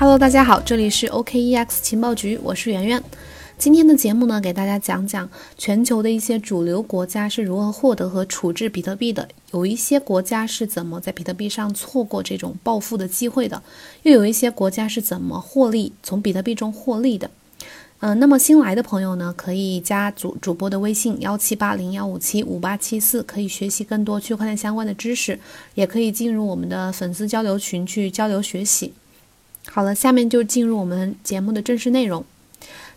Hello，大家好，这里是 OKEX 情报局，我是圆圆。今天的节目呢，给大家讲讲全球的一些主流国家是如何获得和处置比特币的。有一些国家是怎么在比特币上错过这种暴富的机会的，又有一些国家是怎么获利从比特币中获利的。嗯，那么新来的朋友呢，可以加主主播的微信幺七八零幺五七五八七四，可以学习更多区块链相关的知识，也可以进入我们的粉丝交流群去交流学习。好了，下面就进入我们节目的正式内容。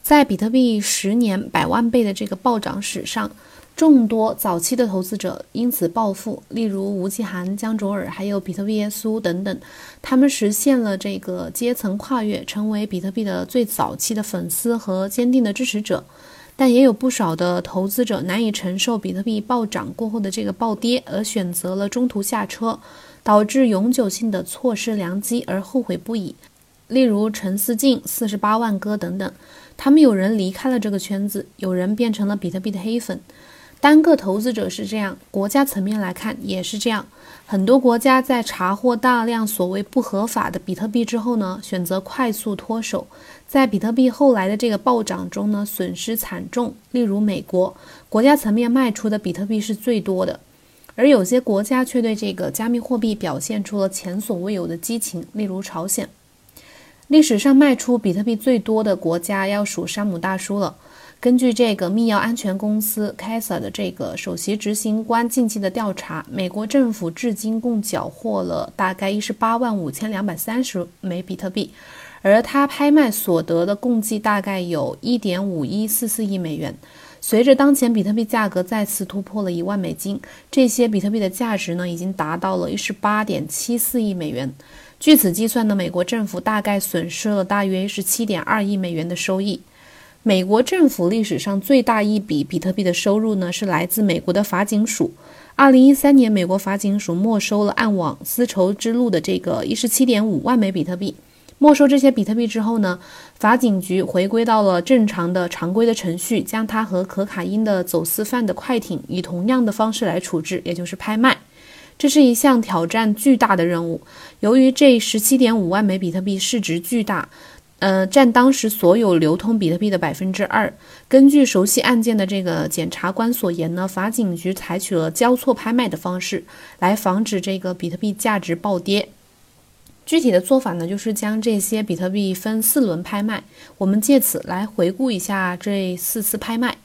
在比特币十年百万倍的这个暴涨史上，众多早期的投资者因此暴富，例如吴奇涵、江卓尔，还有比特币耶稣等等，他们实现了这个阶层跨越，成为比特币的最早期的粉丝和坚定的支持者。但也有不少的投资者难以承受比特币暴涨过后的这个暴跌，而选择了中途下车，导致永久性的错失良机而后悔不已。例如陈思静、四十八万哥等等，他们有人离开了这个圈子，有人变成了比特币的黑粉。单个投资者是这样，国家层面来看也是这样。很多国家在查获大量所谓不合法的比特币之后呢，选择快速脱手，在比特币后来的这个暴涨中呢，损失惨重。例如美国，国家层面卖出的比特币是最多的，而有些国家却对这个加密货币表现出了前所未有的激情，例如朝鲜。历史上卖出比特币最多的国家要数山姆大叔了。根据这个密钥安全公司 CASA 的这个首席执行官近期的调查，美国政府至今共缴获了大概一十八万五千两百三十枚比特币，而他拍卖所得的共计大概有一点五一四四亿美元。随着当前比特币价格再次突破了一万美金，这些比特币的价值呢已经达到了一十八点七四亿美元。据此计算呢，美国政府大概损失了大约十七点二亿美元的收益。美国政府历史上最大一笔比特币的收入呢，是来自美国的法警署。二零一三年，美国法警署没收了暗网丝绸之路的这个一十七点五万枚比特币。没收这些比特币之后呢，法警局回归到了正常的常规的程序，将它和可卡因的走私犯的快艇以同样的方式来处置，也就是拍卖。这是一项挑战巨大的任务。由于这十七点五万枚比特币市值巨大，呃，占当时所有流通比特币的百分之二。根据熟悉案件的这个检察官所言呢，法警局采取了交错拍卖的方式来防止这个比特币价值暴跌。具体的做法呢，就是将这些比特币分四轮拍卖。我们借此来回顾一下这四次拍卖。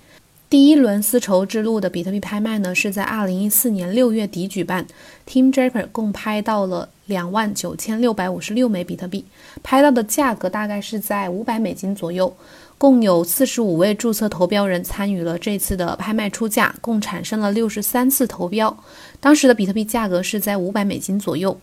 第一轮丝绸之路的比特币拍卖呢，是在二零一四年六月底举办，Team Draper 共拍到了两万九千六百五十六枚比特币，拍到的价格大概是在五百美金左右。共有四十五位注册投标人参与了这次的拍卖出价，共产生了六十三次投标，当时的比特币价格是在五百美金左右。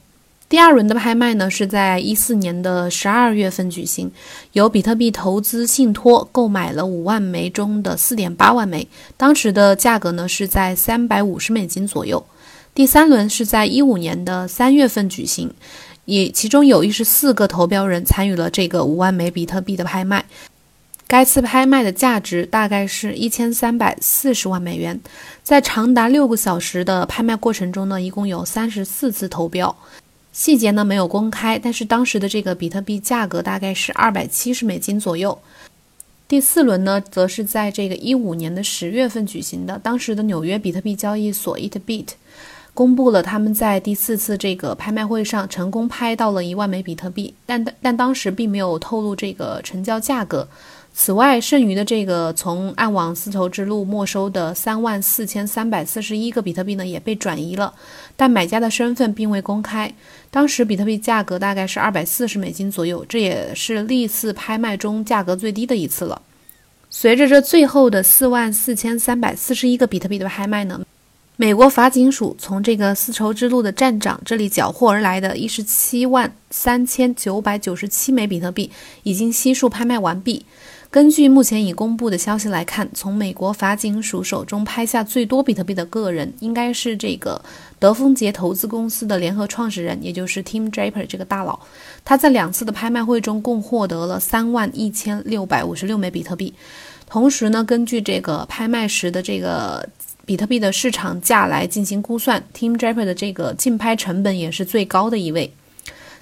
第二轮的拍卖呢，是在一四年的十二月份举行，由比特币投资信托购买了五万枚中的四点八万枚，当时的价格呢是在三百五十美金左右。第三轮是在一五年的三月份举行，也其中有一十四个投标人参与了这个五万枚比特币的拍卖，该次拍卖的价值大概是一千三百四十万美元。在长达六个小时的拍卖过程中呢，一共有三十四次投标。细节呢没有公开，但是当时的这个比特币价格大概是二百七十美金左右。第四轮呢，则是在这个一五年的十月份举行的。当时的纽约比特币交易所 Itbit 公布了他们在第四次这个拍卖会上成功拍到了一万枚比特币，但但当时并没有透露这个成交价格。此外，剩余的这个从暗网丝绸之路没收的三万四千三百四十一个比特币呢，也被转移了，但买家的身份并未公开。当时比特币价格大概是二百四十美金左右，这也是历次拍卖中价格最低的一次了。随着这最后的四万四千三百四十一个比特币的拍卖呢，美国法警署从这个丝绸之路的站长这里缴获而来的一十七万三千九百九十七枚比特币已经悉数拍卖完毕。根据目前已公布的消息来看，从美国法警署手中拍下最多比特币的个人，应该是这个德丰杰投资公司的联合创始人，也就是 Tim Draper 这个大佬。他在两次的拍卖会中共获得了三万一千六百五十六枚比特币。同时呢，根据这个拍卖时的这个比特币的市场价来进行估算，Tim Draper 的这个竞拍成本也是最高的一位。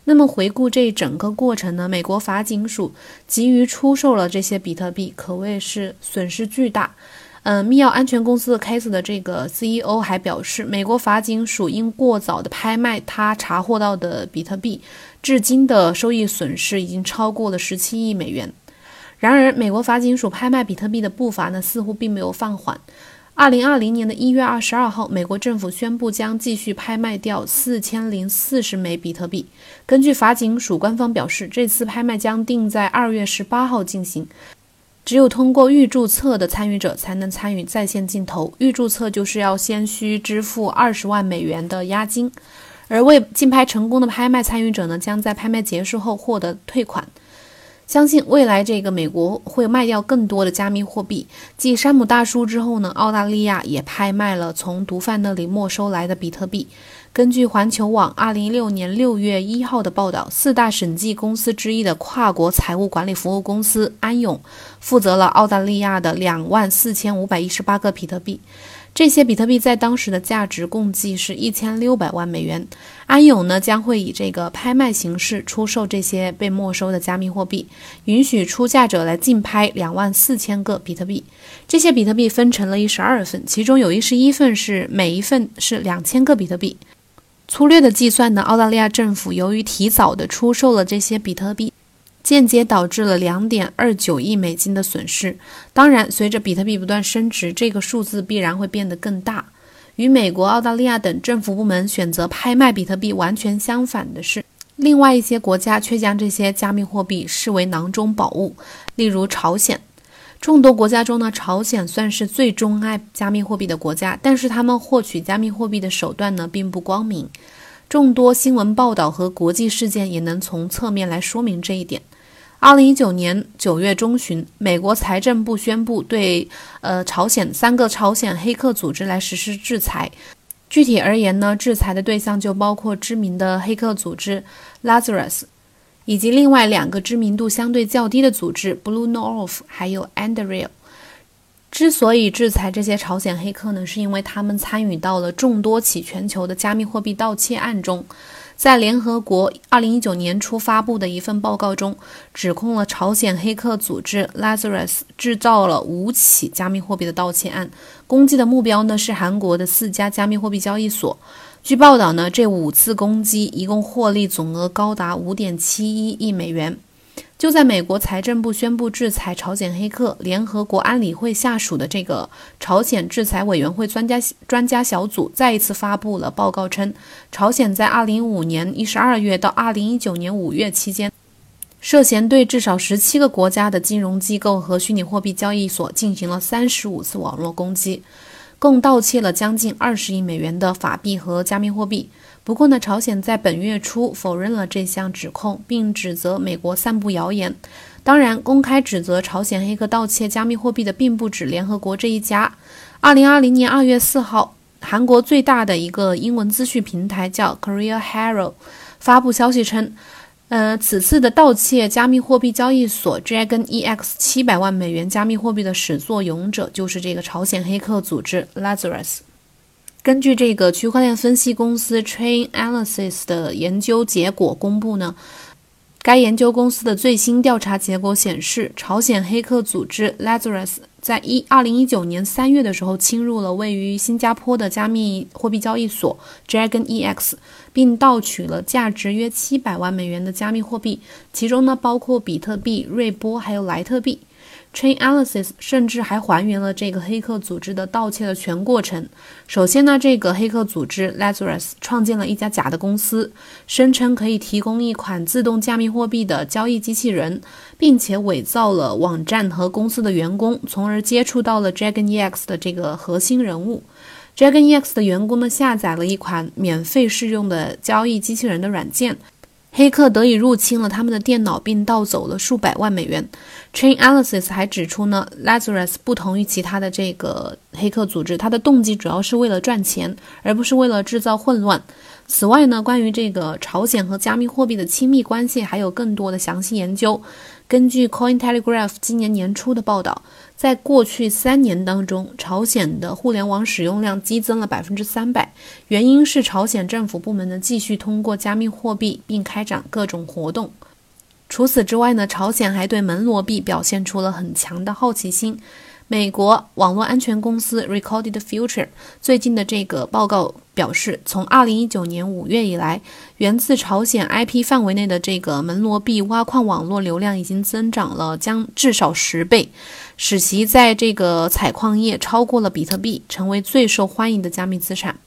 那么回顾这整个过程呢，美国法警署急于出售了这些比特币，可谓是损失巨大。嗯，密钥安全公司的 Case 的这个 CEO 还表示，美国法警署因过早的拍卖他查获到的比特币，至今的收益损失已经超过了十七亿美元。然而，美国法警署拍卖比特币的步伐呢，似乎并没有放缓。二零二零年的一月二十二号，美国政府宣布将继续拍卖掉四千零四十枚比特币。根据法警署官方表示，这次拍卖将定在二月十八号进行。只有通过预注册的参与者才能参与在线竞投。预注册就是要先需支付二十万美元的押金，而未竞拍成功的拍卖参与者呢，将在拍卖结束后获得退款。相信未来这个美国会卖掉更多的加密货币。继山姆大叔之后呢，澳大利亚也拍卖了从毒贩那里没收来的比特币。根据环球网二零一六年六月一号的报道，四大审计公司之一的跨国财务管理服务公司安永，负责了澳大利亚的两万四千五百一十八个比特币。这些比特币在当时的价值共计是一千六百万美元。安永呢将会以这个拍卖形式出售这些被没收的加密货币，允许出价者来竞拍两万四千个比特币。这些比特币分成了一十二份，其中有一十一份是每一份是两千个比特币。粗略的计算呢，澳大利亚政府由于提早的出售了这些比特币。间接导致了两点二九亿美金的损失。当然，随着比特币不断升值，这个数字必然会变得更大。与美国、澳大利亚等政府部门选择拍卖比特币完全相反的是，另外一些国家却将这些加密货币视为囊中宝物。例如朝鲜，众多国家中呢，朝鲜算是最钟爱加密货币的国家，但是他们获取加密货币的手段呢，并不光明。众多新闻报道和国际事件也能从侧面来说明这一点。二零一九年九月中旬，美国财政部宣布对呃朝鲜三个朝鲜黑客组织来实施制裁。具体而言呢，制裁的对象就包括知名的黑客组织 Lazarus，以及另外两个知名度相对较低的组织 Blue North 还有 Anduril。之所以制裁这些朝鲜黑客呢，是因为他们参与到了众多起全球的加密货币盗窃案中。在联合国2019年初发布的一份报告中，指控了朝鲜黑客组织 Lazarus 制造了五起加密货币的盗窃案，攻击的目标呢是韩国的四家加密货币交易所。据报道呢，这五次攻击一共获利总额高达5.71亿美元。就在美国财政部宣布制裁朝鲜黑客，联合国安理会下属的这个朝鲜制裁委员会专家专家小组再一次发布了报告称，朝鲜在2015年1 2月到2019年5月期间，涉嫌对至少17个国家的金融机构和虚拟货币交易所进行了35次网络攻击，共盗窃了将近20亿美元的法币和加密货币。不过呢，朝鲜在本月初否认了这项指控，并指责美国散布谣言。当然，公开指责朝鲜黑客盗窃加密货币的并不止联合国这一家。二零二零年二月四号，韩国最大的一个英文资讯平台叫 Korea Herald 发布消息称，呃，此次的盗窃加密货币交易所 Dragon EX 七百万美元加密货币的始作俑者就是这个朝鲜黑客组织 Lazarus。根据这个区块链分析公司 Chainalysis 的研究结果公布呢，该研究公司的最新调查结果显示，朝鲜黑客组织 Lazarus 在一二零一九年三月的时候侵入了位于新加坡的加密货币交易所 Dragon EX，并盗取了价值约七百万美元的加密货币，其中呢包括比特币、瑞波还有莱特币。Chainalysis 甚至还还原了这个黑客组织的盗窃的全过程。首先呢，这个黑客组织 Lazarus 创建了一家假的公司，声称可以提供一款自动加密货币的交易机器人，并且伪造了网站和公司的员工，从而接触到了 Dragon EX 的这个核心人物。Dragon EX 的员工呢，下载了一款免费试用的交易机器人的软件。黑客得以入侵了他们的电脑，并盗走了数百万美元。Chainalysis 还指出呢，Lazarus 不同于其他的这个黑客组织，它的动机主要是为了赚钱，而不是为了制造混乱。此外呢，关于这个朝鲜和加密货币的亲密关系，还有更多的详细研究。根据 Cointelegraph 今年年初的报道，在过去三年当中，朝鲜的互联网使用量激增了百分之三百，原因是朝鲜政府部门呢继续通过加密货币并开展各种活动。除此之外呢，朝鲜还对门罗币表现出了很强的好奇心。美国网络安全公司 Recorded Future 最近的这个报告表示，从2019年5月以来，源自朝鲜 IP 范围内的这个门罗币挖矿网络流量已经增长了将至少十倍，使其在这个采矿业超过了比特币，成为最受欢迎的加密资产。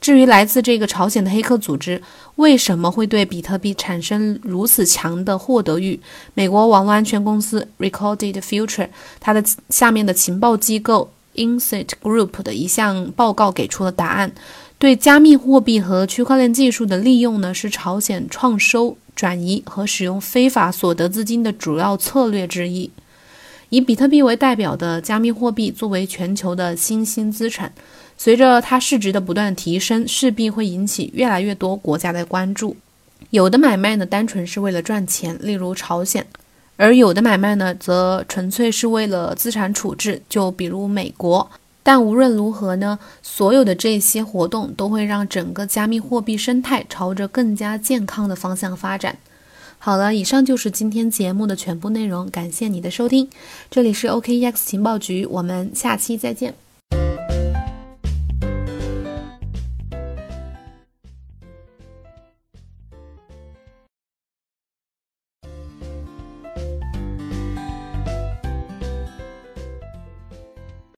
至于来自这个朝鲜的黑客组织为什么会对比特币产生如此强的获得欲，美国网络安全公司 Recorded Future 它的下面的情报机构 Insight Group 的一项报告给出了答案：对加密货币和区块链技术的利用呢，是朝鲜创收、转移和使用非法所得资金的主要策略之一。以比特币为代表的加密货币作为全球的新兴资产。随着它市值的不断提升，势必会引起越来越多国家的关注。有的买卖呢，单纯是为了赚钱，例如朝鲜；而有的买卖呢，则纯粹是为了资产处置，就比如美国。但无论如何呢，所有的这些活动都会让整个加密货币生态朝着更加健康的方向发展。好了，以上就是今天节目的全部内容，感谢你的收听。这里是 OKEX 情报局，我们下期再见。